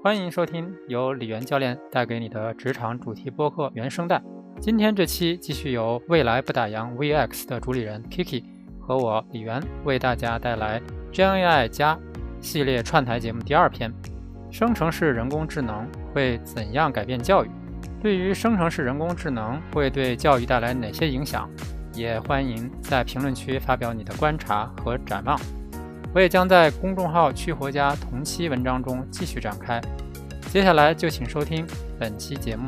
欢迎收听由李源教练带给你的职场主题播客原声带。今天这期继续由未来不打烊 VX 的主理人 Kiki 和我李源为大家带来 GenAI 加系列串台节目第二篇：生成式人工智能会怎样改变教育？对于生成式人工智能会对教育带来哪些影响？也欢迎在评论区发表你的观察和展望。我也将在公众号“去活家”同期文章中继续展开。接下来就请收听本期节目，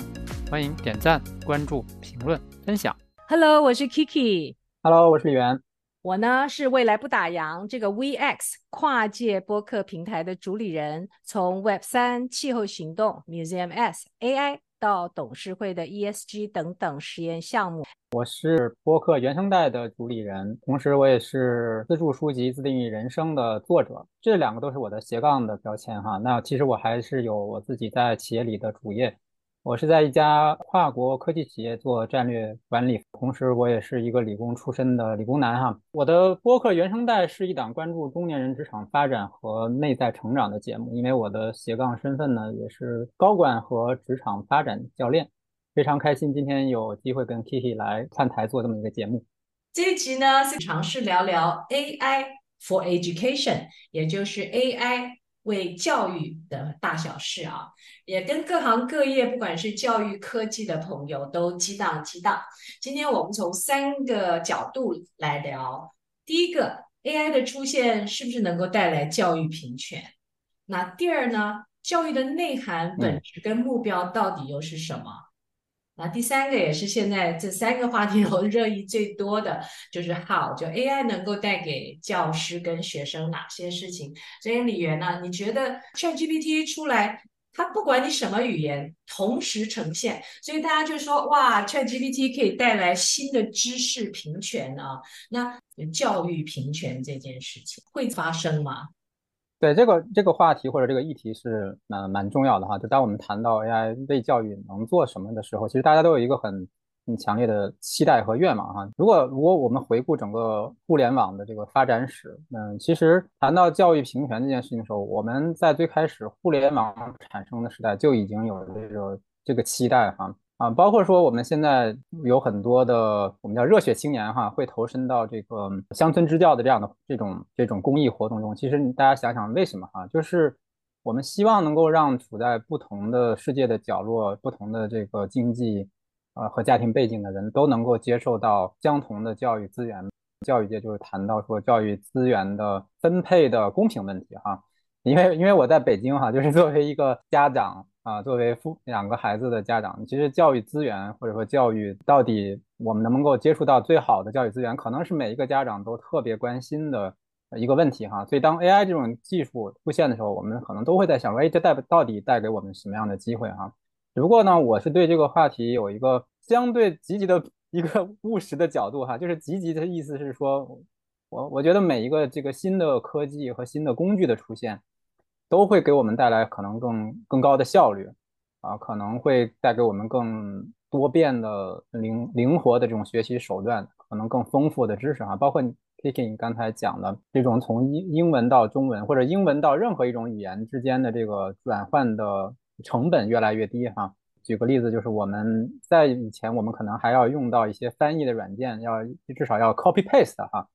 欢迎点赞、关注、评论、分享。Hello，我是 Kiki。Hello，我是李源。我呢是未来不打烊这个 VX 跨界播客平台的主理人，从 Web 三、气候行动、Museum S、AI 到董事会的 ESG 等等实验项目。我是播客原声带的主理人，同时我也是自助书籍《自定义人生》的作者，这两个都是我的斜杠的标签哈。那其实我还是有我自己在企业里的主业，我是在一家跨国科技企业做战略管理，同时我也是一个理工出身的理工男哈。我的播客原声带是一档关注中年人职场发展和内在成长的节目，因为我的斜杠身份呢也是高管和职场发展教练。非常开心，今天有机会跟 Kiki 来串台做这么一个节目。这一集呢是尝试聊聊 AI for Education，也就是 AI 为教育的大小事啊，也跟各行各业，不管是教育科技的朋友都激荡激荡。今天我们从三个角度来聊，第一个，AI 的出现是不是能够带来教育平权？那第二呢，教育的内涵、本质跟目标到底又是什么？那第三个也是现在这三个话题 中热议最多的，就是 how 就 AI 能够带给教师跟学生哪些事情？所以李源呢，你觉得 ChatGPT 出来，它不管你什么语言，同时呈现，所以大家就说哇，ChatGPT 可以带来新的知识平权啊，那教育平权这件事情会发生吗？对这个这个话题或者这个议题是蛮蛮重要的哈。就当我们谈到 AI 为教育能做什么的时候，其实大家都有一个很很强烈的期待和愿望哈。如果如果我们回顾整个互联网的这个发展史，嗯，其实谈到教育平权这件事情的时候，我们在最开始互联网产生的时代就已经有这个这个期待哈。啊，包括说我们现在有很多的我们叫热血青年哈，会投身到这个乡村支教的这样的这种这种公益活动中。其实大家想想为什么哈，就是我们希望能够让处在不同的世界的角落、不同的这个经济呃和家庭背景的人都能够接受到相同的教育资源。教育界就是谈到说教育资源的分配的公平问题哈，因为因为我在北京哈，就是作为一个家长。啊，作为父两个孩子的家长，其实教育资源或者说教育到底我们能不能够接触到最好的教育资源，可能是每一个家长都特别关心的一个问题哈。所以当 AI 这种技术出现的时候，我们可能都会在想说，哎，这带到底带给我们什么样的机会哈？只不过呢，我是对这个话题有一个相对积极的一个 务实的角度哈，就是积极的意思是说，我我觉得每一个这个新的科技和新的工具的出现。都会给我们带来可能更更高的效率，啊，可能会带给我们更多变的灵灵活的这种学习手段，可能更丰富的知识哈，包括 Kiki 你刚才讲的这种从英英文到中文或者英文到任何一种语言之间的这个转换的成本越来越低哈。举个例子，就是我们在以前我们可能还要用到一些翻译的软件，要至少要 copy paste 哈。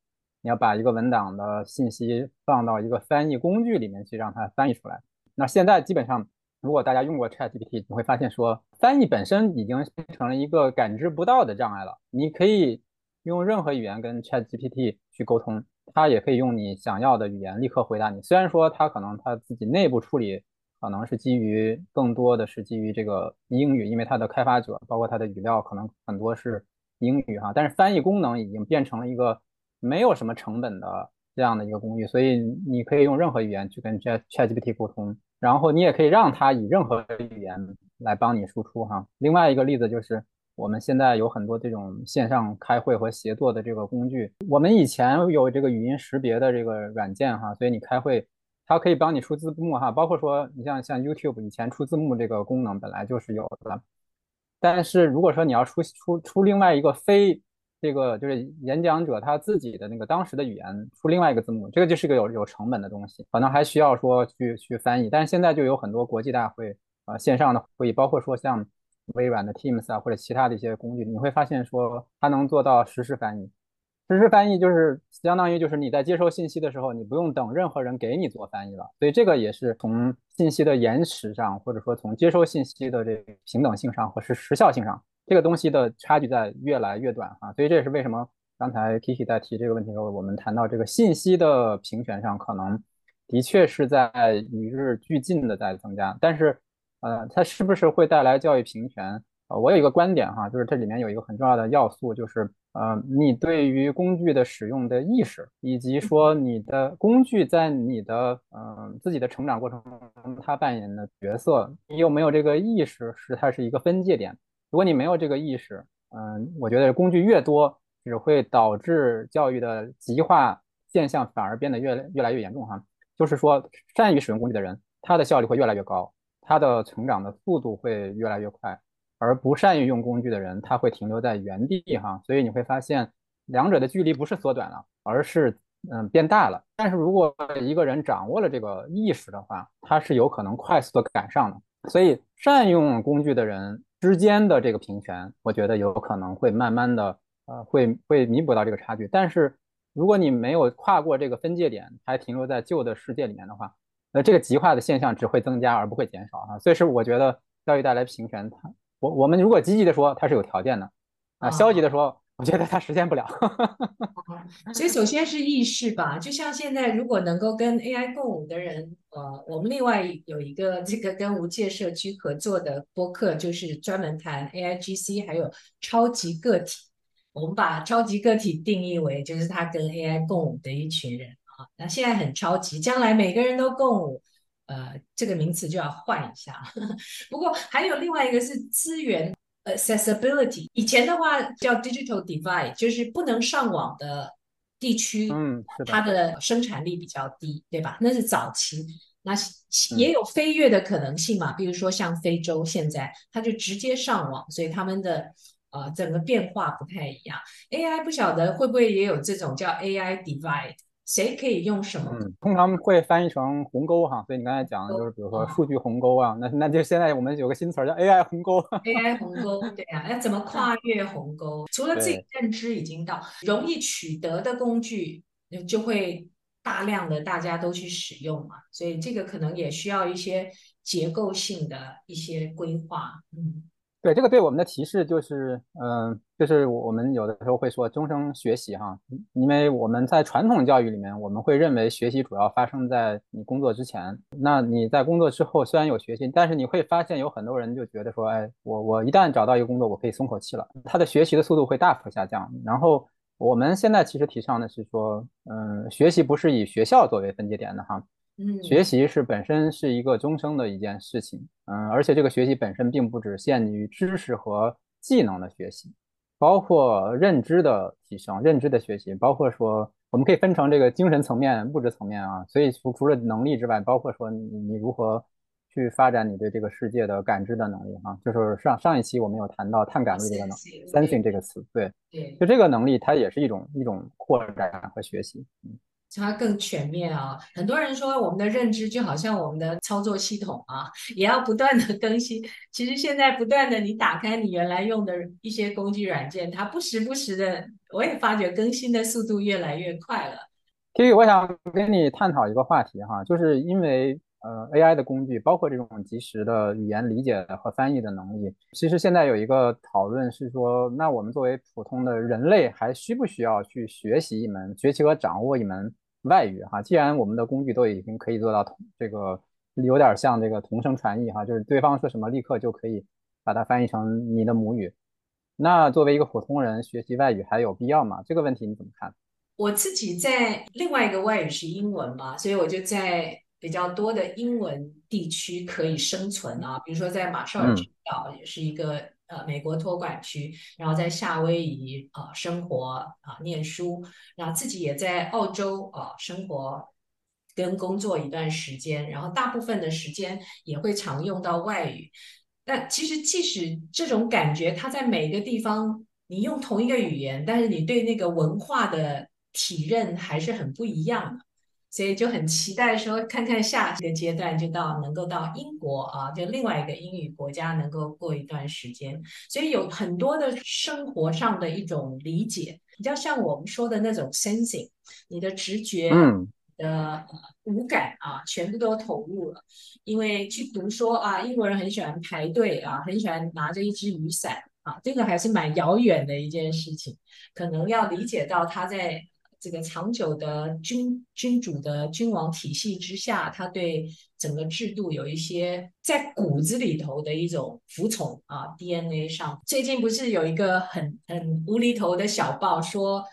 你要把一个文档的信息放到一个翻译工具里面去，让它翻译出来。那现在基本上，如果大家用过 ChatGPT，你会发现说，翻译本身已经变成了一个感知不到的障碍了。你可以用任何语言跟 ChatGPT 去沟通，它也可以用你想要的语言立刻回答你。虽然说它可能它自己内部处理可能是基于更多的是基于这个英语，因为它的开发者包括它的语料可能很多是英语哈，但是翻译功能已经变成了一个。没有什么成本的这样的一个工具，所以你可以用任何语言去跟 Chat ChatGPT 沟通，然后你也可以让它以任何语言来帮你输出哈。另外一个例子就是我们现在有很多这种线上开会和协作的这个工具，我们以前有这个语音识别的这个软件哈，所以你开会它可以帮你出字幕哈，包括说你像像 YouTube 以前出字幕这个功能本来就是有的，但是如果说你要出出出另外一个非这个就是演讲者他自己的那个当时的语言出另外一个字幕，这个就是个有有成本的东西，可能还需要说去去翻译。但是现在就有很多国际大会啊，线上的会议，包括说像微软的 Teams 啊或者其他的一些工具，你会发现说它能做到实时翻译。实时翻译就是相当于就是你在接收信息的时候，你不用等任何人给你做翻译了。所以这个也是从信息的延迟上，或者说从接收信息的这平等性上和时时效性上，这个东西的差距在越来越短啊。所以这也是为什么刚才 Kiki 在提这个问题的时候，我们谈到这个信息的平权上，可能的确是在与日俱进的在增加。但是，呃，它是不是会带来教育平权？呃，我有一个观点哈，就是这里面有一个很重要的要素，就是。呃，你对于工具的使用的意识，以及说你的工具在你的嗯自己的成长过程中，它扮演的角色，你有没有这个意识，是它是一个分界点。如果你没有这个意识，嗯，我觉得工具越多，只会导致教育的极化现象反而变得越越来越严重哈。就是说，善于使用工具的人，他的效率会越来越高，他的成长的速度会越来越快。而不善于用工具的人，他会停留在原地哈，所以你会发现两者的距离不是缩短了，而是嗯变大了。但是如果一个人掌握了这个意识的话，他是有可能快速的赶上的。所以善用工具的人之间的这个平权，我觉得有可能会慢慢的呃会会弥补到这个差距。但是如果你没有跨过这个分界点，还停留在旧的世界里面的话，那这个极化的现象只会增加而不会减少啊。所以是我觉得教育带来平权，它。我我们如果积极的说，它是有条件的，啊，消极的说，我觉得它实现不了。所以首先是意识吧，就像现在如果能够跟 AI 共舞的人，呃，我们另外有一个这个跟无界社区合作的播客，就是专门谈 AIGC 还有超级个体。我们把超级个体定义为就是他跟 AI 共舞的一群人啊，那现在很超级，将来每个人都共舞。呃，这个名词就要换一下。不过还有另外一个是资源 accessibility，以前的话叫 digital divide，就是不能上网的地区，嗯，它的生产力比较低，对吧？那是早期，那也有飞跃的可能性嘛。比如说像非洲，现在它就直接上网，所以他们的呃整个变化不太一样。AI 不晓得会不会也有这种叫 AI divide。谁可以用什么？嗯，通常会翻译成鸿沟哈，所以你刚才讲的就是，比如说数据鸿沟啊，那那就现在我们有个新词儿叫 AI 鸿沟。AI 鸿沟，对呀，要怎么跨 越鸿沟？除了自己认知已经到容易取得的工具，就会大量的大家都去使用嘛，所以这个可能也需要一些结构性的一些规划，嗯。对这个对我们的提示就是，嗯，就是我们有的时候会说终生学习哈，因为我们在传统教育里面，我们会认为学习主要发生在你工作之前。那你在工作之后虽然有学习，但是你会发现有很多人就觉得说，哎，我我一旦找到一个工作，我可以松口气了，他的学习的速度会大幅下降。然后我们现在其实提倡的是说，嗯，学习不是以学校作为分界点的哈。嗯，学习是本身是一个终生的一件事情，嗯，而且这个学习本身并不只限于知识和技能的学习，包括认知的提升、认知的学习，包括说我们可以分成这个精神层面、物质层面啊。所以除除了能力之外，包括说你你如何去发展你对这个世界的感知的能力哈，就是上上一期我们有谈到碳感力这个能，sensing 这个词，对，对，就这个能力它也是一种一种扩展和学习，嗯。它更全面啊！很多人说我们的认知就好像我们的操作系统啊，也要不断的更新。其实现在不断的，你打开你原来用的一些工具软件，它不时不时的，我也发觉更新的速度越来越快了。所以我想跟你探讨一个话题哈，就是因为呃 AI 的工具，包括这种即时的语言理解和翻译的能力，其实现在有一个讨论是说，那我们作为普通的人类，还需不需要去学习一门、学习和掌握一门？外语哈，既然我们的工具都已经可以做到同这个有点像这个同声传译哈，就是对方说什么立刻就可以把它翻译成你的母语，那作为一个普通人学习外语还有必要吗？这个问题你怎么看？我自己在另外一个外语是英文嘛，所以我就在比较多的英文地区可以生存啊，比如说在马绍尔群岛也是一个。呃，美国托管区，然后在夏威夷啊生活啊念书，然后自己也在澳洲啊生活跟工作一段时间，然后大部分的时间也会常用到外语。但其实即使这种感觉，它在每个地方你用同一个语言，但是你对那个文化的体认还是很不一样的。所以就很期待说，看看下一个阶段就到能够到英国啊，就另外一个英语国家能够过一段时间。所以有很多的生活上的一种理解，比较像我们说的那种 sensing，你的直觉、的五感啊，全部都投入了。因为去读说啊，英国人很喜欢排队啊，很喜欢拿着一支雨伞啊，这个还是蛮遥远的一件事情，可能要理解到他在。这个长久的君君主的君王体系之下，他对整个制度有一些在骨子里头的一种服从啊，DNA 上。最近不是有一个很很无厘头的小报说。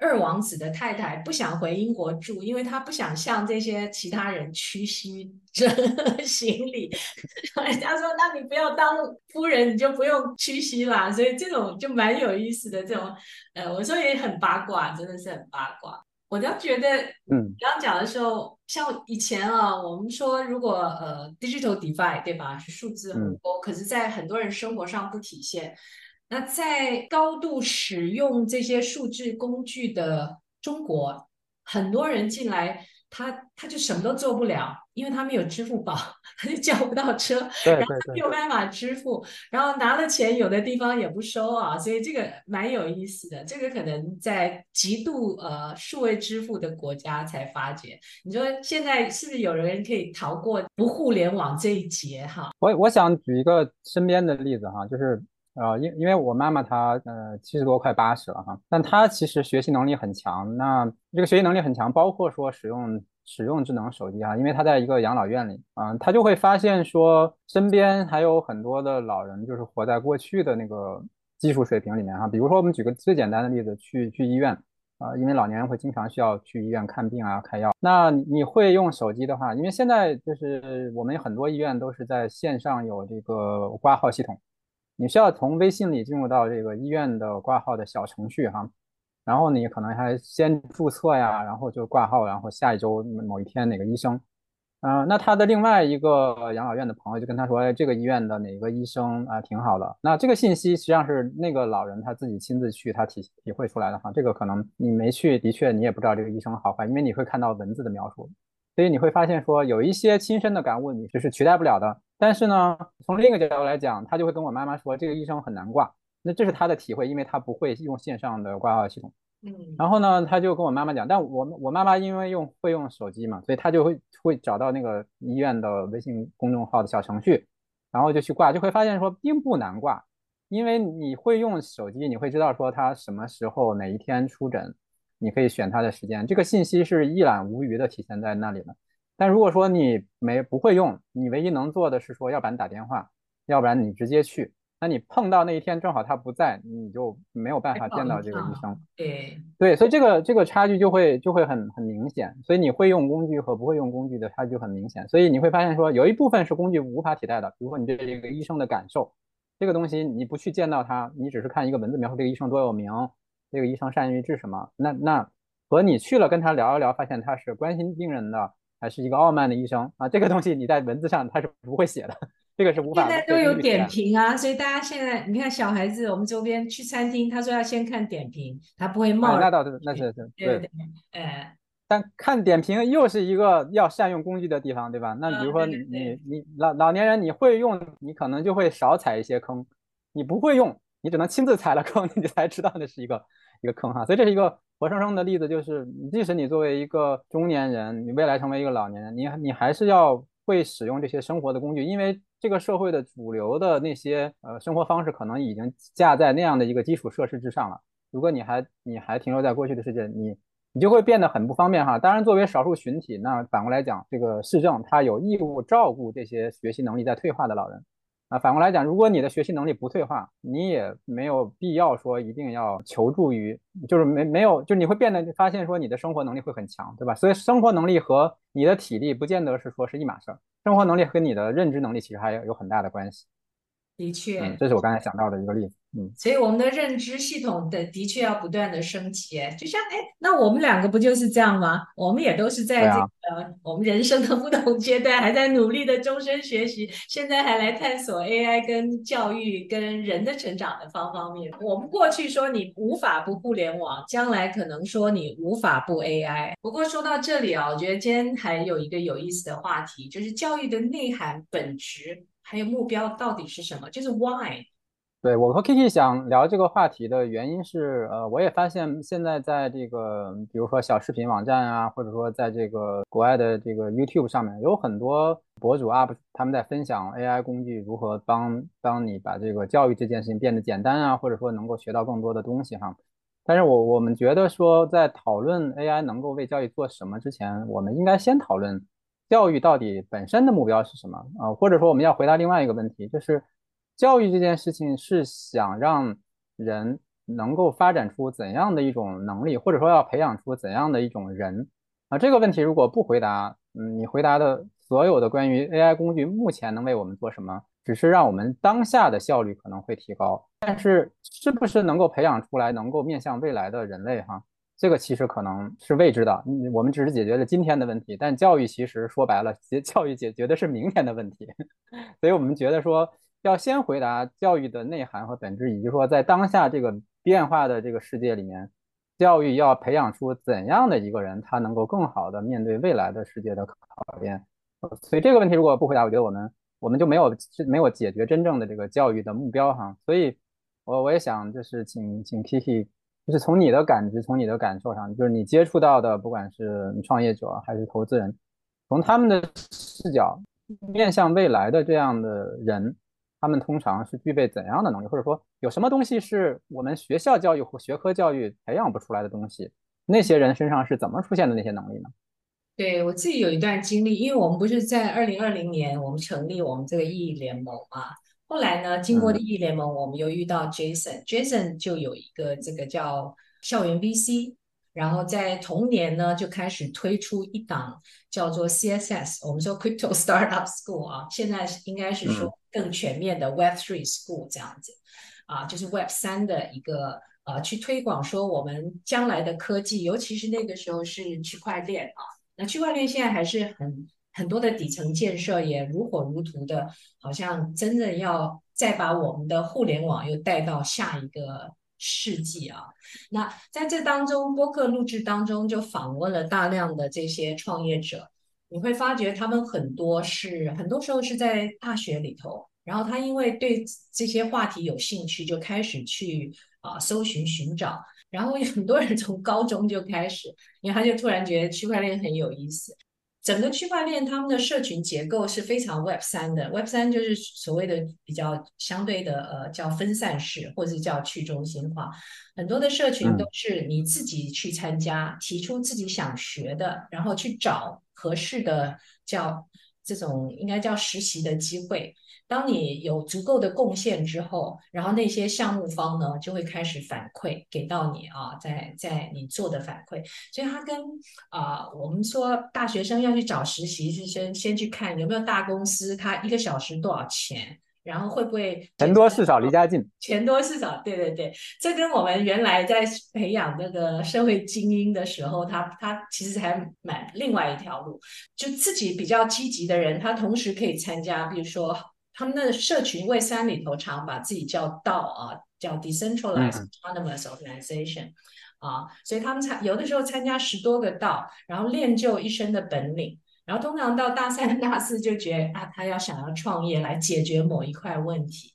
二王子的太太不想回英国住，因为他不想向这些其他人屈膝这 行礼。人家说：“那你不要当夫人，你就不用屈膝啦。”所以这种就蛮有意思的。这种，呃，我说也很八卦，真的是很八卦。我倒觉得，嗯，刚讲的时候，像以前啊，我们说如果呃，digital divide，对吧？是数字鸿沟，可是在很多人生活上不体现。那在高度使用这些数字工具的中国，很多人进来，他他就什么都做不了，因为他没有支付宝，他就叫不到车，然后没有办法支付，然后拿了钱，有的地方也不收啊，所以这个蛮有意思的。这个可能在极度呃数位支付的国家才发觉。你说现在是不是有人可以逃过不互联网这一劫？哈，我我想举一个身边的例子哈，就是。呃，因因为我妈妈她呃七十多快八十了哈，但她其实学习能力很强。那这个学习能力很强，包括说使用使用智能手机啊，因为她在一个养老院里啊，她就会发现说身边还有很多的老人就是活在过去的那个技术水平里面哈。比如说我们举个最简单的例子，去去医院啊，因为老年人会经常需要去医院看病啊、开药。那你会用手机的话，因为现在就是我们有很多医院都是在线上有这个挂号系统。你需要从微信里进入到这个医院的挂号的小程序哈，然后你可能还先注册呀，然后就挂号，然后下一周某一天哪个医生，嗯，那他的另外一个养老院的朋友就跟他说，哎，这个医院的哪个医生啊挺好的。那这个信息实际上是那个老人他自己亲自去他体体会出来的哈，这个可能你没去，的确你也不知道这个医生好坏，因为你会看到文字的描述。所以你会发现，说有一些亲身的感悟，你就是取代不了的。但是呢，从另一个角度来讲，他就会跟我妈妈说，这个医生很难挂。那这是他的体会，因为他不会用线上的挂号系统。嗯。然后呢，他就跟我妈妈讲，但我我妈妈因为用会用手机嘛，所以她就会会找到那个医院的微信公众号的小程序，然后就去挂，就会发现说并不难挂，因为你会用手机，你会知道说他什么时候哪一天出诊。你可以选他的时间，这个信息是一览无余的体现在那里了。但如果说你没不会用，你唯一能做的是说，要不然打电话，要不然你直接去。那你碰到那一天正好他不在，你就没有办法见到这个医生。对对，所以这个这个差距就会就会很很明显。所以你会用工具和不会用工具的差距很明显。所以你会发现说，有一部分是工具无法替代的，比如说你对这个医生的感受，这个东西你不去见到他，你只是看一个文字描述这个医生多有名。这个医生善于治什么？那那和你去了跟他聊一聊，发现他是关心病人的，还是一个傲慢的医生啊？这个东西你在文字上他是不会写的，这个是无法。现在都有点评啊，所以大家现在你看小孩子，我们周边去餐厅，他说要先看点评，他不会冒。那倒是，那是是，对对。哎，但看点评又是一个要善用工具的地方，对吧？那比如说你你你老老年人，你会用，你可能就会少踩一些坑；你不会用，你只能亲自踩了坑，你才知道那是一个。一个坑哈，所以这是一个活生生的例子，就是即使你作为一个中年人，你未来成为一个老年人，你你还是要会使用这些生活的工具，因为这个社会的主流的那些呃生活方式可能已经架在那样的一个基础设施之上了。如果你还你还停留在过去的世界，你你就会变得很不方便哈。当然，作为少数群体，那反过来讲，这个市政它有义务照顾这些学习能力在退化的老人。啊，反过来讲，如果你的学习能力不退化，你也没有必要说一定要求助于，就是没没有，就你会变得发现说你的生活能力会很强，对吧？所以生活能力和你的体力不见得是说是一码事儿，生活能力和你的认知能力其实还有有很大的关系。的确，这是我刚才想到的一个例子。嗯，所以我们的认知系统的的确要不断的升级。哎，就像哎，那我们两个不就是这样吗？我们也都是在这个我们人生的不同阶段，还在努力的终身学习，现在还来探索 AI 跟教育跟人的成长的方方面。我们过去说你无法不互联网，将来可能说你无法不 AI。不过说到这里啊，我觉得今天还有一个有意思的话题，就是教育的内涵、本质还有目标到底是什么？就是 Why。对我和 Kiki 想聊这个话题的原因是，呃，我也发现现在在这个，比如说小视频网站啊，或者说在这个国外的这个 YouTube 上面，有很多博主 UP 他们在分享 AI 工具如何帮帮你把这个教育这件事情变得简单啊，或者说能够学到更多的东西哈。但是我我们觉得说，在讨论 AI 能够为教育做什么之前，我们应该先讨论教育到底本身的目标是什么啊，或者说我们要回答另外一个问题，就是。教育这件事情是想让人能够发展出怎样的一种能力，或者说要培养出怎样的一种人啊？这个问题如果不回答，嗯，你回答的所有的关于 AI 工具目前能为我们做什么，只是让我们当下的效率可能会提高，但是是不是能够培养出来能够面向未来的人类哈？这个其实可能是未知的。我们只是解决了今天的问题，但教育其实说白了，解教育解决的是明天的问题，所以我们觉得说。要先回答教育的内涵和本质，以及说在当下这个变化的这个世界里面，教育要培养出怎样的一个人，他能够更好的面对未来的世界的考验。所以这个问题如果不回答，我觉得我们我们就没有没有解决真正的这个教育的目标哈。所以，我我也想就是请请 Kiki，就是从你的感知，从你的感受上，就是你接触到的，不管是创业者还是投资人，从他们的视角面向未来的这样的人。他们通常是具备怎样的能力，或者说有什么东西是我们学校教育或学科教育培养不出来的东西？那些人身上是怎么出现的那些能力呢？对我自己有一段经历，因为我们不是在二零二零年我们成立我们这个意义联盟嘛，后来呢，经过的意义联盟，我们又遇到 Jason，Jason 就有一个这个叫校园 VC。然后在同年呢，就开始推出一档叫做 CSS，我们说 Crypto Startup School 啊，现在应该是说更全面的 Web Three School 这样子，啊，就是 Web 三的一个呃，去推广说我们将来的科技，尤其是那个时候是区块链啊，那区块链现在还是很很多的底层建设也如火如荼的，好像真的要再把我们的互联网又带到下一个。世纪啊，那在这当中，播客录制当中就访问了大量的这些创业者，你会发觉他们很多是很多时候是在大学里头，然后他因为对这些话题有兴趣，就开始去啊搜寻寻找，然后有很多人从高中就开始，因为他就突然觉得区块链很有意思。整个区块链他们的社群结构是非常 Web 三的，Web 三就是所谓的比较相对的呃叫分散式，或者叫去中心化。很多的社群都是你自己去参加，提出自己想学的，然后去找合适的叫这种应该叫实习的机会。当你有足够的贡献之后，然后那些项目方呢就会开始反馈给到你啊，在在你做的反馈，所以他跟啊我们说大学生要去找实习，是先先去看有没有大公司，他一个小时多少钱，然后会不会钱多事少离家近，钱多事少，对对对，这跟我们原来在培养那个社会精英的时候，他他其实还蛮另外一条路，就自己比较积极的人，他同时可以参加，比如说。他们的社群为三里头常把自己叫道啊，叫 decentralized autonomous organization 啊，所以他们参有的时候参加十多个道，然后练就一身的本领，然后通常到大三、大四就觉得啊，他要想要创业来解决某一块问题，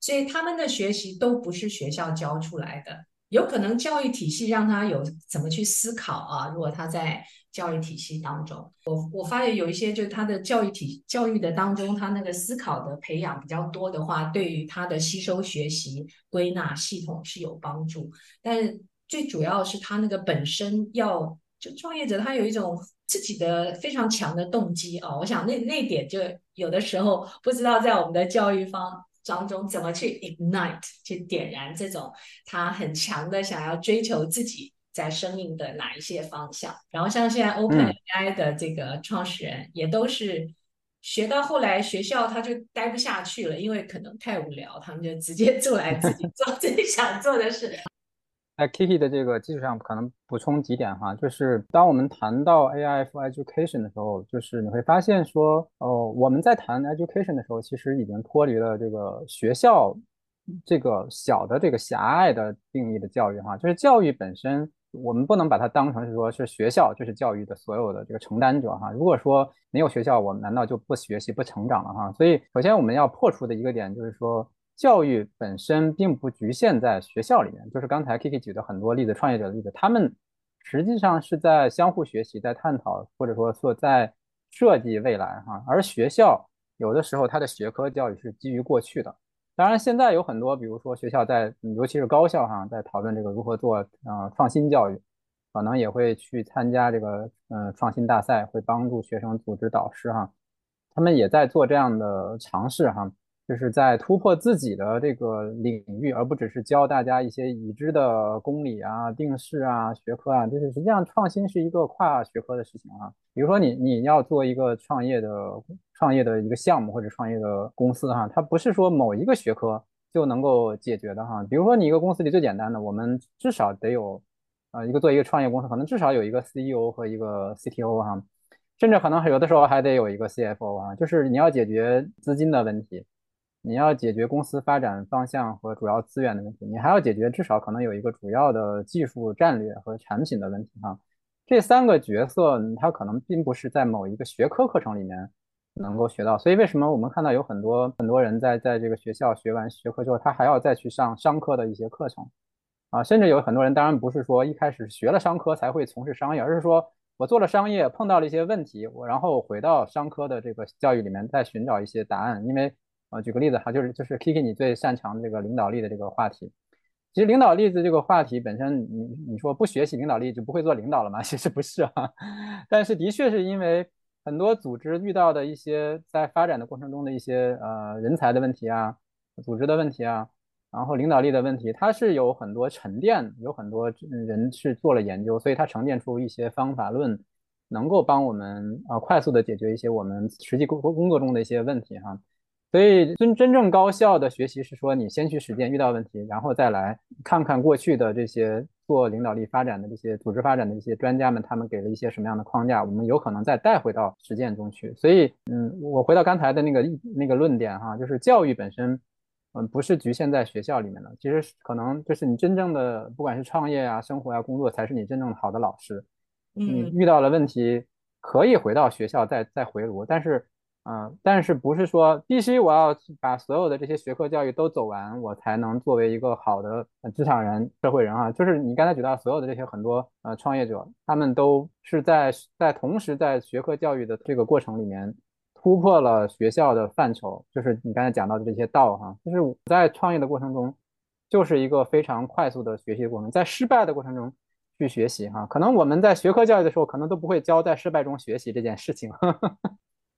所以他们的学习都不是学校教出来的，有可能教育体系让他有怎么去思考啊，如果他在。教育体系当中，我我发现有一些就是他的教育体教育的当中，他那个思考的培养比较多的话，对于他的吸收、学习、归纳系统是有帮助。但最主要是他那个本身要就创业者，他有一种自己的非常强的动机啊。我想那那点就有的时候不知道在我们的教育方当中怎么去 ignite 去点燃这种他很强的想要追求自己。在生命的哪一些方向？然后像现在 OpenAI 的这个创始人，也都是学到后来学校他就待不下去了，因为可能太无聊，他们就直接做来自己做 自己想做的事。在 Kiki 的这个基础上，可能补充几点哈，就是当我们谈到 AI for education 的时候，就是你会发现说，哦，我们在谈 education 的时候，其实已经脱离了这个学校这个小的这个狭隘的定义的教育哈，就是教育本身。我们不能把它当成是说，是学校就是教育的所有的这个承担者哈。如果说没有学校，我们难道就不学习、不成长了哈？所以，首先我们要破除的一个点就是说，教育本身并不局限在学校里面。就是刚才 Kiki 举的很多例子，创业者的例子，他们实际上是在相互学习、在探讨，或者说说在设计未来哈。而学校有的时候它的学科教育是基于过去的。当然，现在有很多，比如说学校在，尤其是高校哈，在讨论这个如何做呃创新教育，可能也会去参加这个呃创新大赛，会帮助学生组织导师哈，他们也在做这样的尝试哈。就是在突破自己的这个领域，而不只是教大家一些已知的公理啊、定式啊、学科啊。就是实际上创新是一个跨学科的事情啊。比如说你你要做一个创业的创业的一个项目或者创业的公司哈，它不是说某一个学科就能够解决的哈。比如说你一个公司里最简单的，我们至少得有呃一个做一个创业公司，可能至少有一个 CEO 和一个 CTO 哈，甚至可能有的时候还得有一个 CFO 啊，就是你要解决资金的问题。你要解决公司发展方向和主要资源的问题，你还要解决至少可能有一个主要的技术战略和产品的问题哈。这三个角色，它可能并不是在某一个学科课程里面能够学到。所以为什么我们看到有很多很多人在在这个学校学完学科之后，他还要再去上商科的一些课程啊？甚至有很多人，当然不是说一开始学了商科才会从事商业，而是说我做了商业碰到了一些问题，我然后回到商科的这个教育里面再寻找一些答案，因为。啊，举个例子哈，就是就是 Kiki 你最擅长这个领导力的这个话题。其实领导力的这个话题本身，你你说不学习领导力就不会做领导了吗？其实不是啊，但是的确是因为很多组织遇到的一些在发展的过程中的一些呃人才的问题啊，组织的问题啊，然后领导力的问题，它是有很多沉淀，有很多人去做了研究，所以它沉淀出一些方法论，能够帮我们啊快速的解决一些我们实际工工作中的一些问题哈。所以真真正高效的学习是说，你先去实践，遇到问题，然后再来看看过去的这些做领导力发展的这些组织发展的一些专家们，他们给了一些什么样的框架，我们有可能再带回到实践中去。所以，嗯，我回到刚才的那个那个论点哈，就是教育本身，嗯，不是局限在学校里面的，其实可能就是你真正的不管是创业啊、生活啊、工作，才是你真正好的老师。你遇到了问题，可以回到学校再再回炉，但是。嗯，但是不是说必须我要把所有的这些学科教育都走完，我才能作为一个好的职场人、社会人啊？就是你刚才举到所有的这些很多呃创业者，他们都是在在同时在学科教育的这个过程里面突破了学校的范畴，就是你刚才讲到的这些道哈，就是我在创业的过程中，就是一个非常快速的学习过程，在失败的过程中去学习哈。可能我们在学科教育的时候，可能都不会教在失败中学习这件事情。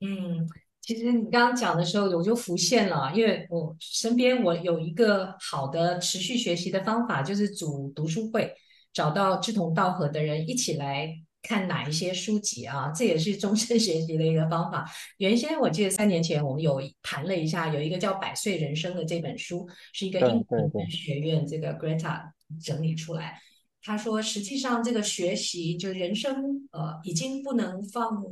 嗯，其实你刚刚讲的时候，我就浮现了，因为我身边我有一个好的持续学习的方法，就是组读书会，找到志同道合的人一起来看哪一些书籍啊，这也是终身 学习的一个方法。原先我记得三年前我们有谈了一下，有一个叫《百岁人生》的这本书，是一个英文学院这个 Greta 整理出来，他说实际上这个学习就人生呃已经不能放。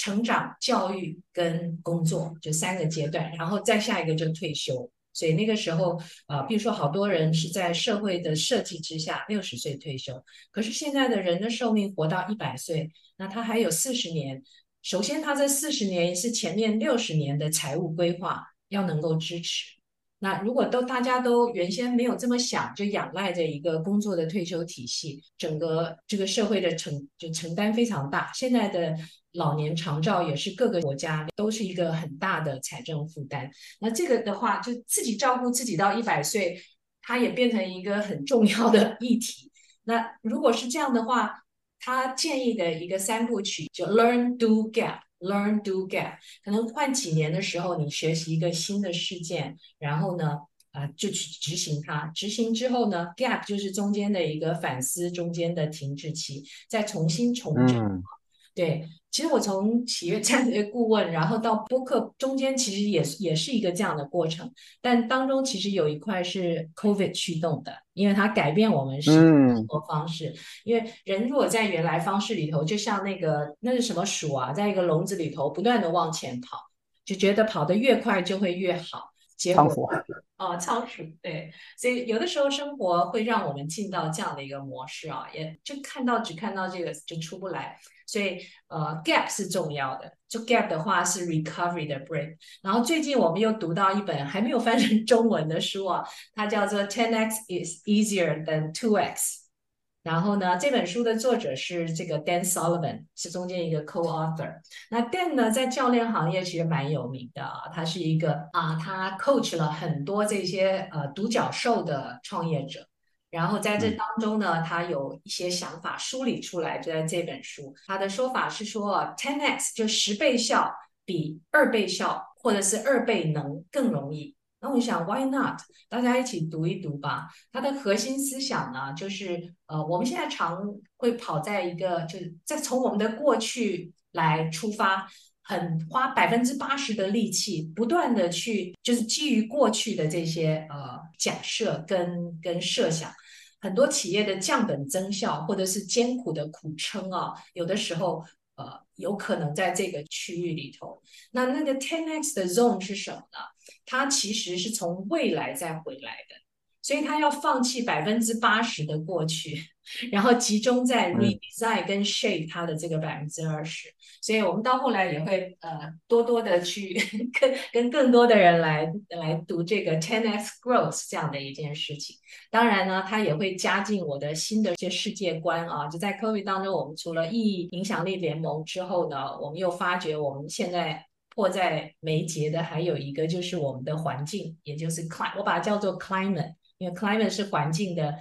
成长、教育跟工作这三个阶段，然后再下一个就退休。所以那个时候，呃，比如说好多人是在社会的设计之下六十岁退休，可是现在的人的寿命活到一百岁，那他还有四十年。首先，他这四十年是前面六十年的财务规划要能够支持。那如果都大家都原先没有这么想，就仰赖着一个工作的退休体系，整个这个社会的承就承担非常大。现在的老年长照也是各个国家都是一个很大的财政负担。那这个的话，就自己照顾自己到一百岁，它也变成一个很重要的议题。那如果是这样的话，他建议的一个三部曲就 Learn Do Gap。Learn, do, get，可能换几年的时候，你学习一个新的事件，然后呢，啊，就去执行它。执行之后呢，gap 就是中间的一个反思，中间的停滞期，再重新重整。对，其实我从企业战略顾问，然后到播客中间，其实也也是一个这样的过程。但当中其实有一块是 COVID 驱动的，因为它改变我们生活方式。因为人如果在原来方式里头，就像那个那是什么鼠啊，在一个笼子里头不断的往前跑，就觉得跑得越快就会越好。仓鼠哦，仓鼠对，所以有的时候生活会让我们进到这样的一个模式啊，也就看到只看到这个就出不来。所以呃，gap 是重要的。就 gap 的话是 recovery 的 break。然后最近我们又读到一本还没有翻成中文的书啊，它叫做 Ten X is easier than Two X。然后呢，这本书的作者是这个 Dan Sullivan，是中间一个 co-author。那 Dan 呢，在教练行业其实蛮有名的啊，他是一个啊，他 coach 了很多这些呃独角兽的创业者。然后在这当中呢，他有一些想法梳理出来，就在这本书。他的说法是说，ten x 就十倍效比二倍效或者是二倍能更容易。那我想，why not？大家一起读一读吧。它的核心思想呢，就是呃，我们现在常会跑在一个，就是在从我们的过去来出发，很花百分之八十的力气，不断的去，就是基于过去的这些呃假设跟跟设想，很多企业的降本增效或者是艰苦的苦撑啊，有的时候。呃，有可能在这个区域里头，那那个 ten x 的 zone 是什么呢？它其实是从未来再回来的。所以它要放弃百分之八十的过去，然后集中在 redesign 跟 shape 它的这个百分之二十。所以我们到后来也会呃多多的去跟跟更多的人来来读这个 ten x growth 这样的一件事情。当然呢，它也会加进我的新的一些世界观啊。就在 COVID 当中，我们除了意义影响力联盟之后呢，我们又发觉我们现在迫在眉睫的还有一个就是我们的环境，也就是 climate，我把它叫做 climate。因为 climate 是环境的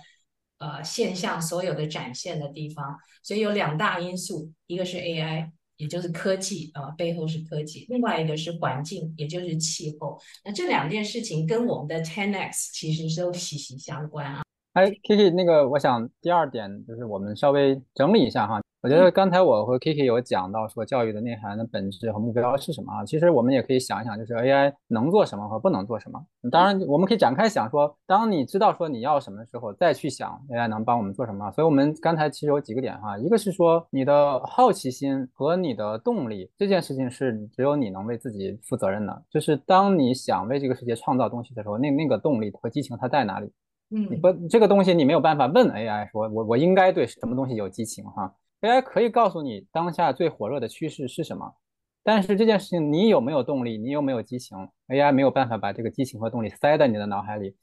呃现象，所有的展现的地方，所以有两大因素，一个是 AI，也就是科技啊，背后是科技；另外一个是环境，也就是气候。那这两件事情跟我们的 Ten X 其实都息息相关啊。哎，Kiki，那个我想第二点就是我们稍微整理一下哈。我觉得刚才我和 Kiki 有讲到说教育的内涵的本质和目标是什么啊？其实我们也可以想一想，就是 AI 能做什么和不能做什么。当然，我们可以展开想说，当你知道说你要什么的时候，再去想 AI 能帮我们做什么。所以我们刚才其实有几个点哈，一个是说你的好奇心和你的动力这件事情是只有你能为自己负责任的。就是当你想为这个世界创造东西的时候，那那个动力和激情它在哪里？嗯，你不这个东西你没有办法问 AI 说，我我应该对什么东西有激情哈？AI 可以告诉你当下最火热的趋势是什么，但是这件事情你有没有动力，你有没有激情，AI 没有办法把这个激情和动力塞在你的脑海里。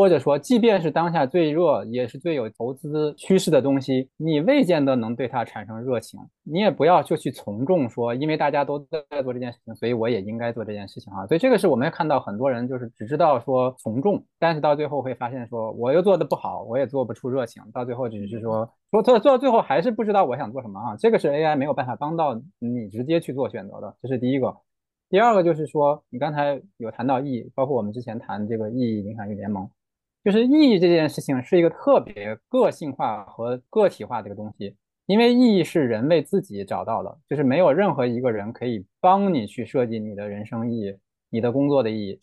或者说，即便是当下最热，也是最有投资趋势的东西，你未见得能对它产生热情。你也不要就去从众，说因为大家都在做这件事情，所以我也应该做这件事情啊。所以这个是我们看到很多人就是只知道说从众，但是到最后会发现说我又做的不好，我也做不出热情，到最后只是说说做做到最后还是不知道我想做什么啊。这个是 AI 没有办法帮到你直接去做选择的，这是第一个。第二个就是说，你刚才有谈到意义，包括我们之前谈这个意义影响力联盟。就是意义这件事情是一个特别个性化和个体化的一个东西，因为意义是人为自己找到的，就是没有任何一个人可以帮你去设计你的人生意义、你的工作的意义，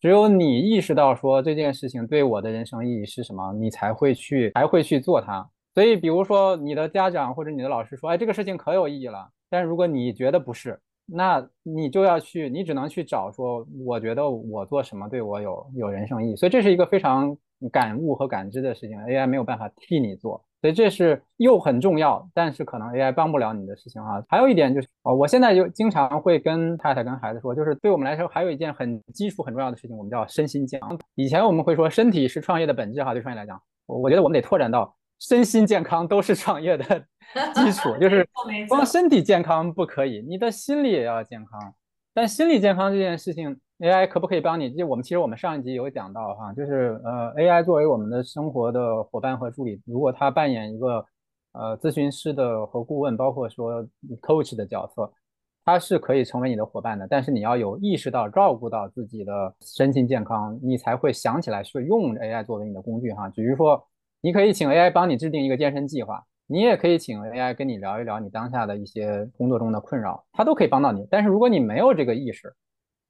只有你意识到说这件事情对我的人生意义是什么，你才会去才会去做它。所以，比如说你的家长或者你的老师说，哎，这个事情可有意义了，但如果你觉得不是。那你就要去，你只能去找说，我觉得我做什么对我有有人生意义，所以这是一个非常感悟和感知的事情，AI 没有办法替你做，所以这是又很重要，但是可能 AI 帮不了你的事情哈。还有一点就是，哦，我现在就经常会跟太太跟孩子说，就是对我们来说还有一件很基础很重要的事情，我们叫身心健康。以前我们会说身体是创业的本质哈，对创业来讲，我觉得我们得拓展到身心健康都是创业的。基础就是 光身体健康不可以，你的心理也要健康。但心理健康这件事情，AI 可不可以帮你？就我们其实我们上一集有讲到哈，就是呃，AI 作为我们的生活的伙伴和助理，如果它扮演一个呃咨询师的和顾问，包括说 coach 的角色，它是可以成为你的伙伴的。但是你要有意识到照顾到自己的身心健康，你才会想起来去用 AI 作为你的工具哈。比如说，你可以请 AI 帮你制定一个健身计划。你也可以请 AI 跟你聊一聊你当下的一些工作中的困扰，它都可以帮到你。但是如果你没有这个意识，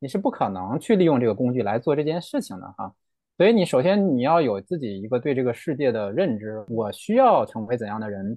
你是不可能去利用这个工具来做这件事情的哈。所以你首先你要有自己一个对这个世界的认知，我需要成为怎样的人，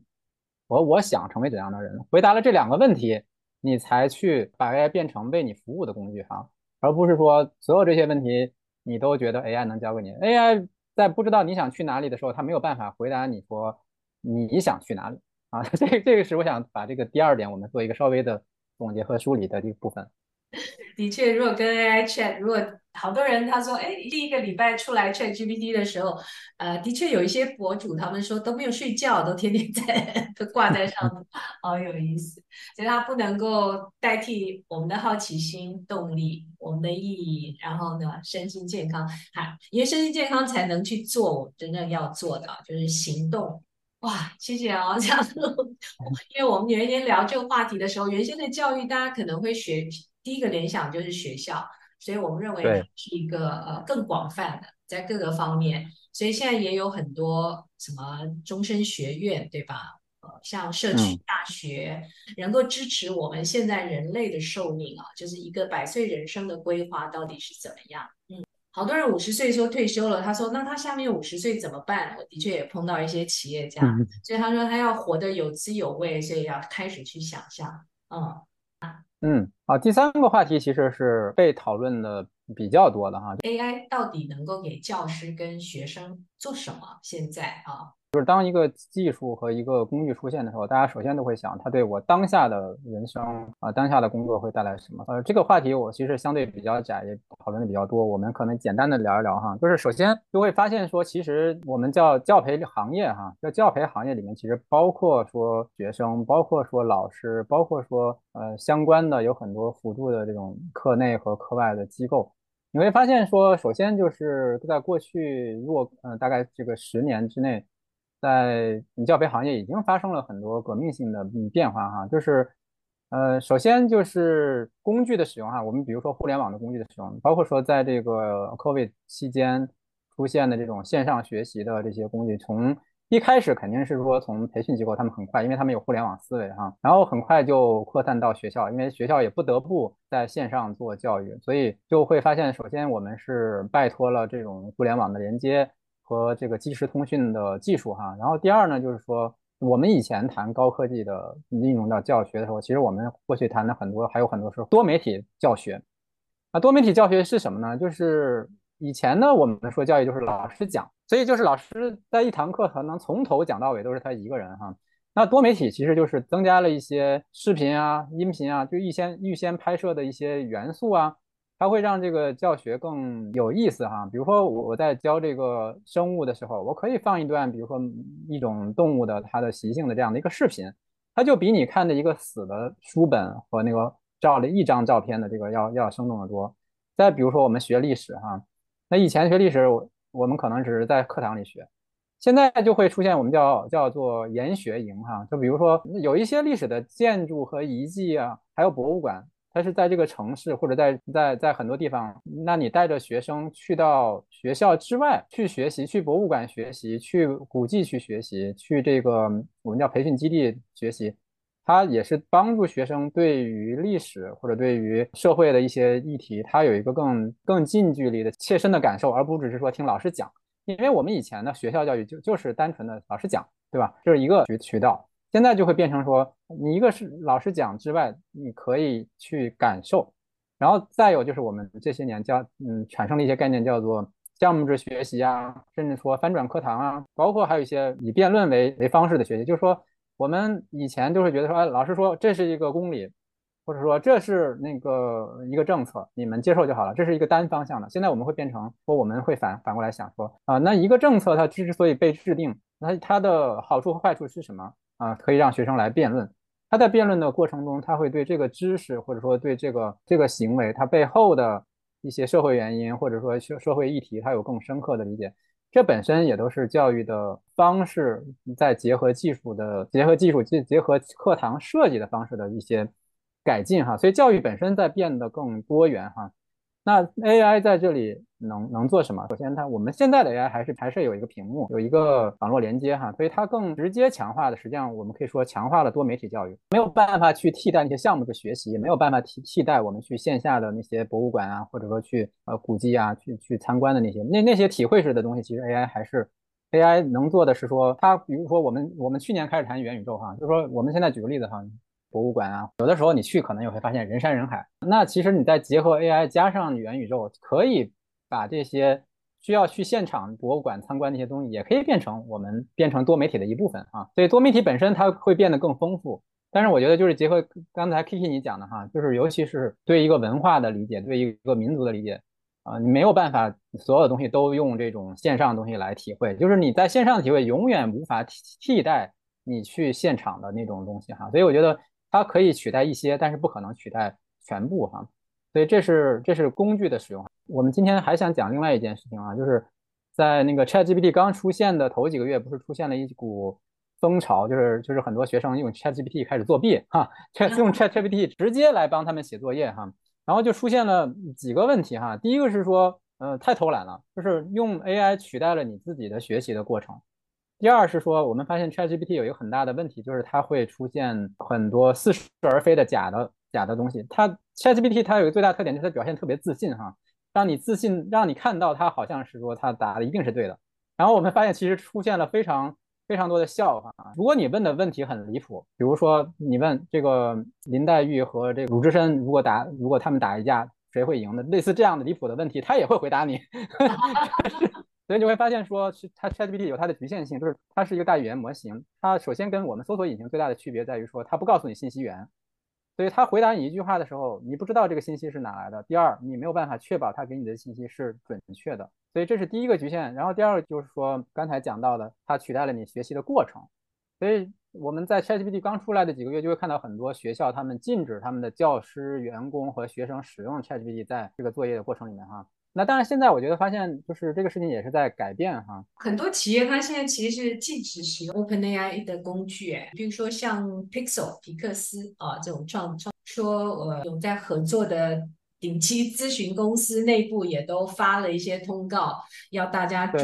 我我想成为怎样的人。回答了这两个问题，你才去把 AI 变成为你服务的工具哈，而不是说所有这些问题你都觉得 AI 能教给你。AI 在不知道你想去哪里的时候，他没有办法回答你说。你想去哪里啊？这这个是我想把这个第二点，我们做一个稍微的总结和梳理的这个部分。的确，如果跟 AI chat，如果好多人他说，哎，第一个礼拜出来 chat GPT 的时候，呃，的确有一些博主他们说都没有睡觉，都天天在都挂在上面，好有意思。所以它不能够代替我们的好奇心、动力、我们的意义，然后呢，身心健康，哈，因为身心健康才能去做我真正要做的，就是行动。哇，谢谢啊！这样，因为我们原先聊这个话题的时候，原先的教育大家可能会学第一个联想就是学校，所以我们认为它是一个呃更广泛的，在各个方面，所以现在也有很多什么终身学院，对吧？呃，像社区大学，能够支持我们现在人类的寿命啊，就是一个百岁人生的规划到底是怎么样？嗯。好多人五十岁说退休了，他说那他下面五十岁怎么办？我的确也碰到一些企业家，所以他说他要活得有滋有味，所以要开始去想象。嗯，嗯，好，第三个话题其实是被讨论的比较多的哈，AI 到底能够给教师跟学生做什么？现在啊。就是当一个技术和一个工具出现的时候，大家首先都会想，它对我当下的人生啊，当下的工作会带来什么？呃，这个话题我其实相对比较窄，也讨论的比较多。我们可能简单的聊一聊哈。就是首先就会发现说，其实我们叫教培行业哈，叫教培行业里面，其实包括说学生，包括说老师，包括说呃相关的有很多辅助的这种课内和课外的机构。你会发现说，首先就是在过去若嗯大概这个十年之内。在教培行业已经发生了很多革命性的变化哈，就是，呃，首先就是工具的使用哈，我们比如说互联网的工具的使用，包括说在这个 COVID 期间出现的这种线上学习的这些工具，从一开始肯定是说从培训机构他们很快，因为他们有互联网思维哈，然后很快就扩散到学校，因为学校也不得不在线上做教育，所以就会发现，首先我们是拜托了这种互联网的连接。和这个即时通讯的技术哈，然后第二呢，就是说我们以前谈高科技的应用到教学的时候，其实我们过去谈的很多，还有很多是多媒体教学。那多媒体教学是什么呢？就是以前呢，我们说教育就是老师讲，所以就是老师在一堂课可能从头讲到尾都是他一个人哈。那多媒体其实就是增加了一些视频啊、音频啊，就预先预先拍摄的一些元素啊。它会让这个教学更有意思哈，比如说我我在教这个生物的时候，我可以放一段，比如说一种动物的它的习性的这样的一个视频，它就比你看的一个死的书本和那个照了一张照片的这个要要生动的多。再比如说我们学历史哈，那以前学历史我们可能只是在课堂里学，现在就会出现我们叫叫做研学营哈，就比如说有一些历史的建筑和遗迹啊，还有博物馆。它是在这个城市，或者在在在很多地方，那你带着学生去到学校之外去学习，去博物馆学习，去古迹去学习，去这个我们叫培训基地学习，它也是帮助学生对于历史或者对于社会的一些议题，它有一个更更近距离的切身的感受，而不只是说听老师讲，因为我们以前的学校教育就就是单纯的老师讲，对吧？这是一个渠渠道。现在就会变成说，你一个是老师讲之外，你可以去感受，然后再有就是我们这些年教嗯产生了一些概念，叫做项目制学习啊，甚至说翻转课堂啊，包括还有一些以辩论为为方式的学习，就是说我们以前就会觉得说，老师说这是一个公理，或者说这是那个一个政策，你们接受就好了，这是一个单方向的。现在我们会变成说，我们会反反过来想说，啊，那一个政策它之所以被制定，那它的好处和坏处是什么？啊，可以让学生来辩论。他在辩论的过程中，他会对这个知识，或者说对这个这个行为，它背后的一些社会原因，或者说社社会议题，他有更深刻的理解。这本身也都是教育的方式，在结合技术的结合技术结结合课堂设计的方式的一些改进哈。所以教育本身在变得更多元哈。那 AI 在这里能能做什么？首先，它我们现在的 AI 还是还是有一个屏幕，有一个网络连接哈，所以它更直接强化的，实际上我们可以说强化了多媒体教育，没有办法去替代那些项目的学习，也没有办法替替代我们去线下的那些博物馆啊，或者说去呃古迹啊去去参观的那些那那些体会式的东西，其实 AI 还是 AI 能做的是说，它比如说我们我们去年开始谈元宇宙哈，就是说我们现在举个例子哈。博物馆啊，有的时候你去可能也会发现人山人海。那其实你再结合 AI 加上元宇宙，可以把这些需要去现场博物馆参观那些东西，也可以变成我们变成多媒体的一部分啊。所以多媒体本身它会变得更丰富。但是我觉得就是结合刚才 Kiki 你讲的哈，就是尤其是对一个文化的理解，对一个民族的理解啊，你没有办法所有的东西都用这种线上的东西来体会，就是你在线上的体会永远无法替替代你去现场的那种东西哈。所以我觉得。它可以取代一些，但是不可能取代全部哈，所以这是这是工具的使用。我们今天还想讲另外一件事情啊，就是在那个 ChatGPT 刚出现的头几个月，不是出现了一股风潮，就是就是很多学生用 ChatGPT 开始作弊哈，用 ChatGPT 直接来帮他们写作业哈，然后就出现了几个问题哈。第一个是说，呃，太偷懒了，就是用 AI 取代了你自己的学习的过程。第二是说，我们发现 ChatGPT 有一个很大的问题，就是它会出现很多似是而非的假的假的东西。它 ChatGPT 它有一个最大特点，就是它表现特别自信哈，让你自信，让你看到它好像是说它答的一定是对的。然后我们发现其实出现了非常非常多的笑话。如果你问的问题很离谱，比如说你问这个林黛玉和这个鲁智深如果打如果他们打一架谁会赢的，类似这样的离谱的问题，他也会回答你。所以你会发现，说它 ChatGPT 有它的局限性，就是它是一个大语言模型。它首先跟我们搜索引擎最大的区别在于说，它不告诉你信息源，所以它回答你一句话的时候，你不知道这个信息是哪来的。第二，你没有办法确保它给你的信息是准确的。所以这是第一个局限。然后第二个就是说，刚才讲到的，它取代了你学习的过程。所以我们在 ChatGPT 刚出来的几个月，就会看到很多学校他们禁止他们的教师、员工和学生使用 ChatGPT 在这个作业的过程里面哈。那当然，现在我觉得发现就是这个事情也是在改变哈。很多企业它现在其实是禁止使用 OpenAI 的工具，哎，比如说像 Pixel 皮克斯啊这种创创说，呃，有在合作的顶级咨询公司内部也都发了一些通告，要大家注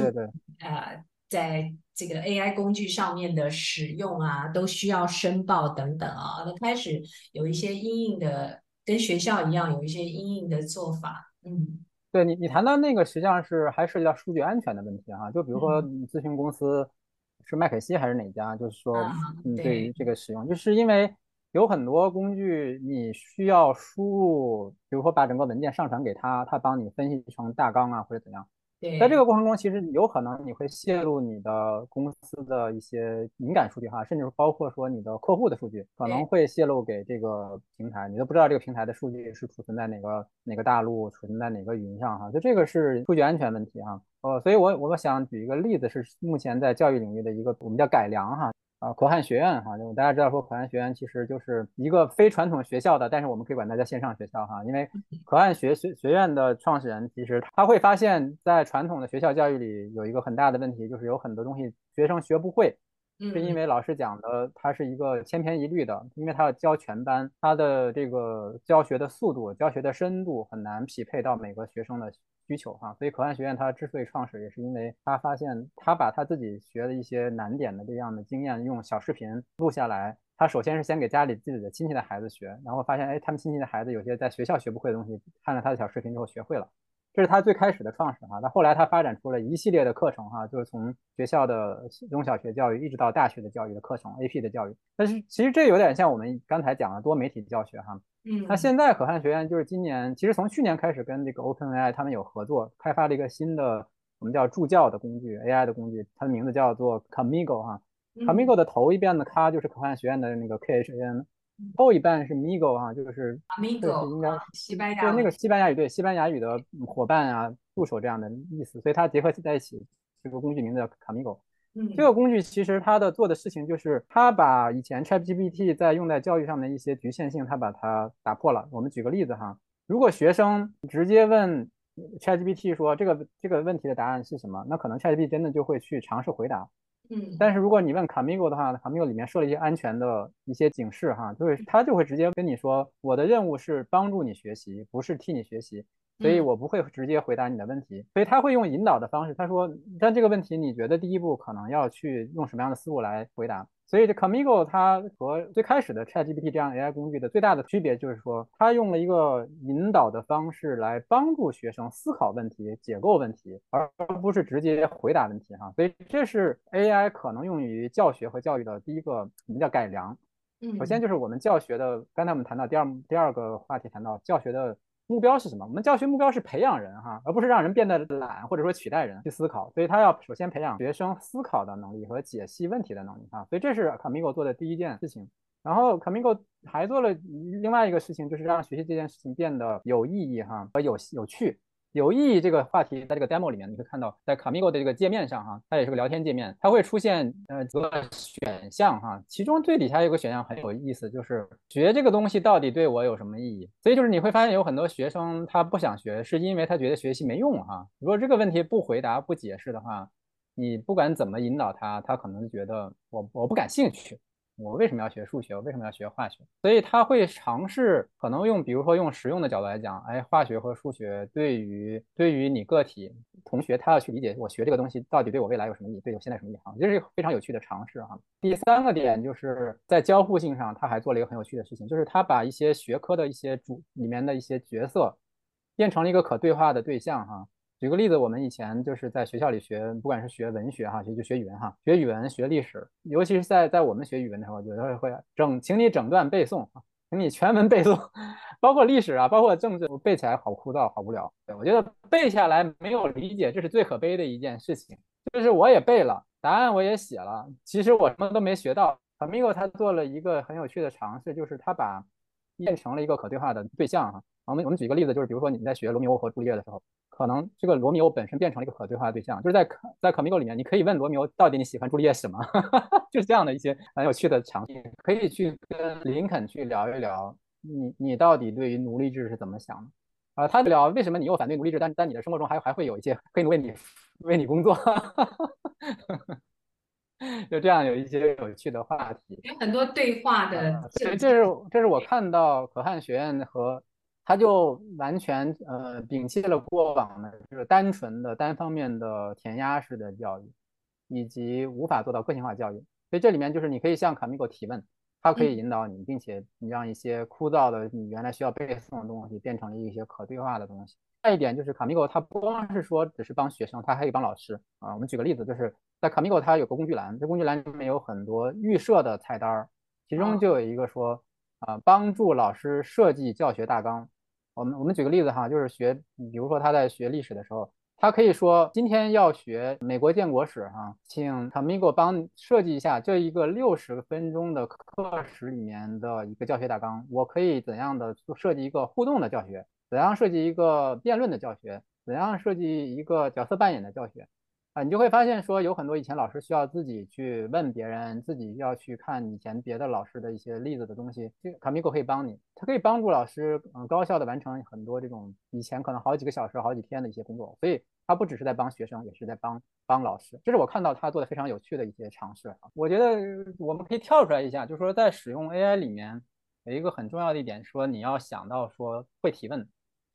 呃，在这个 AI 工具上面的使用啊，都需要申报等等啊。那开始有一些阴影的，跟学校一样有一些阴影的做法，嗯。对你，你谈到那个实际上是还涉及到数据安全的问题哈。就比如说咨询公司是麦肯锡还是哪家，就是说，你，对于这个使用，就是因为有很多工具你需要输入，比如说把整个文件上传给他，他帮你分析成大纲啊或者怎样。在这个过程中，其实有可能你会泄露你的公司的一些敏感数据哈，甚至包括说你的客户的数据，可能会泄露给这个平台，你都不知道这个平台的数据是储存在哪个哪个大陆，储存在哪个云上哈，就这个是数据安全问题哈。呃，所以我我想举一个例子，是目前在教育领域的一个我们叫改良哈。啊，可汗学院哈，就大家知道说，可汗学院其实就是一个非传统学校的，但是我们可以管它叫线上学校哈，因为可汗学学学院的创始人其实他会发现，在传统的学校教育里有一个很大的问题，就是有很多东西学生学不会，是因为老师讲的他是一个千篇一律的，因为他要教全班，他的这个教学的速度、教学的深度很难匹配到每个学生的。需求哈，所以可汗学院它之所以创始，也是因为他发现他把他自己学的一些难点的这样的经验用小视频录下来。他首先是先给家里自己的亲戚的孩子学，然后发现哎，他们亲戚的孩子有些在学校学不会的东西，看了他的小视频之后学会了。这是他最开始的创始哈。那后来他发展出了一系列的课程哈，就是从学校的中小学教育一直到大学的教育的课程，AP 的教育。但是其实这有点像我们刚才讲的多媒体教学哈。嗯，那现在可汗学院就是今年，其实从去年开始跟这个 OpenAI 他们有合作，开发了一个新的我们叫助教的工具，AI 的工具，它的名字叫做 Camigo 哈。Camigo 的头一遍的咖就是可汗学院的那个 KHN，后一半是 Migo 哈，就是 Amigo，应该西班牙，对那个西班牙语对西班牙语的伙伴啊助手这样的意思，所以它结合在一起，这个工具名字叫 Camigo。这个工具其实它的做的事情就是，它把以前 ChatGPT 在用在教育上的一些局限性，它把它打破了。我们举个例子哈，如果学生直接问 ChatGPT 说这个这个问题的答案是什么，那可能 ChatGPT 真的就会去尝试回答。嗯，但是如果你问 Camigo 的话，Camigo 里面设了一些安全的一些警示哈，就是它就会直接跟你说，我的任务是帮助你学习，不是替你学习。所以我不会直接回答你的问题。所以他会用引导的方式，他说：“但这个问题，你觉得第一步可能要去用什么样的思路来回答？”所以这 Comigo 它和最开始的 ChatGPT 这样 AI 工具的最大的区别就是说，它用了一个引导的方式来帮助学生思考问题、解构问题，而不是直接回答问题哈。所以这是 AI 可能用于教学和教育的第一个什么叫改良。首先就是我们教学的，刚才我们谈到第二第二个话题谈到教学的。目标是什么？我们教学目标是培养人哈，而不是让人变得懒，或者说取代人去思考。所以他要首先培养学生思考的能力和解析问题的能力啊。所以这是 Camigo 做的第一件事情。然后 Camigo 还做了另外一个事情，就是让学习这件事情变得有意义哈和有有趣。有意义这个话题，在这个 demo 里面，你会看到，在 Camigo 的这个界面上，哈，它也是个聊天界面，它会出现呃几个选项，哈，其中最底下有个选项很有意思，就是学这个东西到底对我有什么意义？所以就是你会发现有很多学生他不想学，是因为他觉得学习没用，哈。如果这个问题不回答不解释的话，你不管怎么引导他，他可能觉得我我不感兴趣。我为什么要学数学？我为什么要学化学？所以他会尝试可能用，比如说用实用的角度来讲，哎，化学和数学对于对于你个体同学，他要去理解我学这个东西到底对我未来有什么意义，对我现在什么意义啊？这是非常有趣的尝试哈。第三个点就是在交互性上，他还做了一个很有趣的事情，就是他把一些学科的一些主里面的一些角色变成了一个可对话的对象哈。举个例子，我们以前就是在学校里学，不管是学文学哈，学就学语文哈，学语文学历史，尤其是在在我们学语文的时候，有的时候会整，请你整段背诵啊，请你全文背诵，包括历史啊，包括政治，背起来好枯燥，好无聊。对我觉得背下来没有理解，这是最可悲的一件事情。就是我也背了，答案我也写了，其实我什么都没学到。Amigo 他做了一个很有趣的尝试，就是他把变成了一个可对话的对象哈。我们我们举个例子，就是比如说你在学罗密欧和朱丽叶的时候。可能这个罗密欧本身变成了一个可对话的对象，就是在可在可米欧里面，你可以问罗密欧到底你喜欢朱丽叶什么，就是这样的一些很有趣的场景，可以去跟林肯去聊一聊，你你到底对于奴隶制是怎么想的？啊，他聊为什么你又反对奴隶制，但但你的生活中还还会有一些可以为你为你工作，就这样有一些有趣的话题，有很多对话的，这这是这是我看到可汗学院和。他就完全呃摒弃了过往的，就是单纯的单方面的填鸭式的教育，以及无法做到个性化教育。所以这里面就是你可以向卡米狗提问，它可以引导你，并且你让一些枯燥的你原来需要背诵的东西变成了一些可对话的东西。再一点就是卡米狗它不光是说只是帮学生，它还可以帮老师啊。我们举个例子，就是在卡米狗它有个工具栏，这工具栏里面有很多预设的菜单，其中就有一个说啊帮助老师设计教学大纲。我们我们举个例子哈，就是学，比如说他在学历史的时候，他可以说今天要学美国建国史哈，请 Tamigo 帮设计一下这一个六十分钟的课时里面的一个教学大纲。我可以怎样的设计一个互动的教学？怎样设计一个辩论的教学？怎样设计一个角色扮演的教学？啊，你就会发现说，有很多以前老师需要自己去问别人，自己要去看以前别的老师的一些例子的东西，这个 Camigo 可以帮你，它可以帮助老师嗯高效的完成很多这种以前可能好几个小时、好几天的一些工作，所以它不只是在帮学生，也是在帮帮老师。这是我看到他做的非常有趣的一些尝试。我觉得我们可以跳出来一下，就是说在使用 AI 里面有一个很重要的一点，说你要想到说会提问。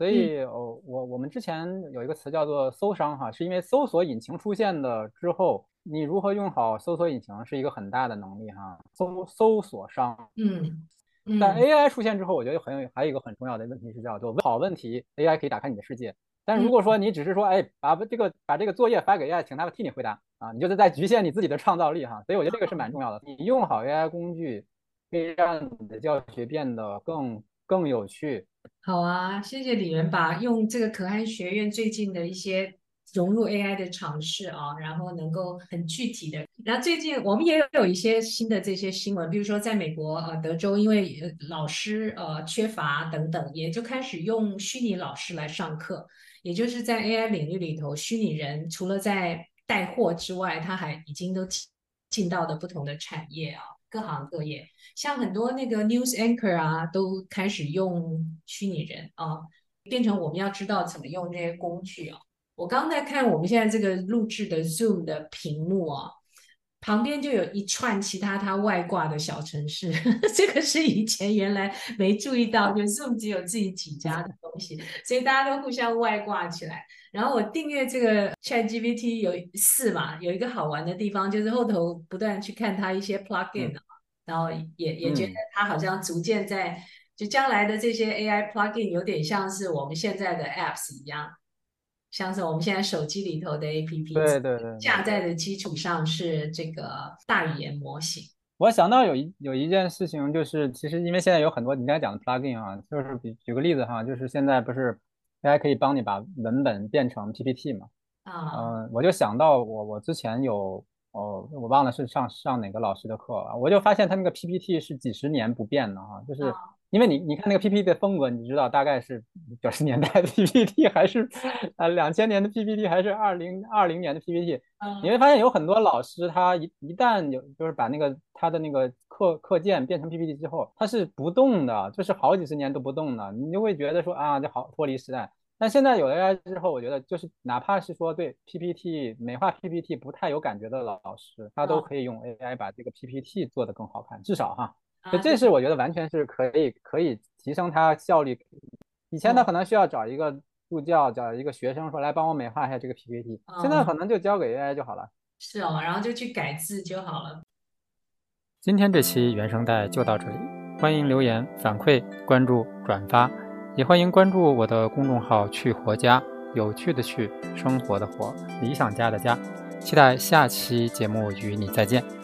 所以，哦，我我们之前有一个词叫做搜商哈，是因为搜索引擎出现的之后，你如何用好搜索引擎是一个很大的能力哈。搜搜索商，嗯，但 AI 出现之后，我觉得很有还有一个很重要的问题是叫做好问题，AI 可以打开你的世界。但如果说你只是说，哎，把这个把这个作业发给 AI，请他替你回答啊，你就是在局限你自己的创造力哈。所以我觉得这个是蛮重要的。你用好 AI 工具，可以让你的教学变得更更有趣。好啊，谢谢李元吧用这个可汗学院最近的一些融入 AI 的尝试啊，然后能够很具体的。然后最近我们也有一些新的这些新闻，比如说在美国呃德州，因为老师呃缺乏等等，也就开始用虚拟老师来上课，也就是在 AI 领域里头，虚拟人除了在带货之外，他还已经都进到的不同的产业啊。各行各业，像很多那个 news anchor 啊，都开始用虚拟人啊，变成我们要知道怎么用这些工具啊。我刚在看我们现在这个录制的 Zoom 的屏幕啊，旁边就有一串其他它外挂的小城市，这个是以前原来没注意到，就 Zoom 只有自己几家的东西，所以大家都互相外挂起来。然后我订阅这个 ChatGPT 有四嘛，有一个好玩的地方就是后头不断去看它一些 plugin 然后也也觉得它好像逐渐在就将来的这些 AI plugin 有点像是我们现在的 apps 一样。像是我们现在手机里头的 APP，对对对，下载的基础上是这个大语言模型。我想到有一有一件事情，就是其实因为现在有很多你刚才讲的 plugin 啊，就是比举个例子哈，就是现在不是 AI 可以帮你把文本变成 PPT 嘛？啊，嗯，我就想到我我之前有哦，我忘了是上上哪个老师的课了，我就发现他那个 PPT 是几十年不变的哈，就是。因为你你看那个 PPT 的风格，你知道大概是九十年代的 PPT 还是呃两千年的 PPT 还是二零二零年的 PPT？你会发现有很多老师他一一旦有就是把那个他的那个课课件变成 PPT 之后，他是不动的，就是好几十年都不动的，你就会觉得说啊，这好脱离时代。但现在有了 AI 之后，我觉得就是哪怕是说对 PPT 美化 PPT 不太有感觉的老师，他都可以用 AI 把这个 PPT 做得更好看，至少哈。所以这是我觉得完全是可以可以提升它效率。以前他可能需要找一个助教，找一个学生说来帮我美化一下这个 PPT，现在可能就交给 AI 就好了。是哦，然后就去改字就好了。今天这期原声带就到这里，欢迎留言反馈、关注、转发，也欢迎关注我的公众号“去活家”，有趣的去，生活的活，理想家的家。期待下期节目与你再见。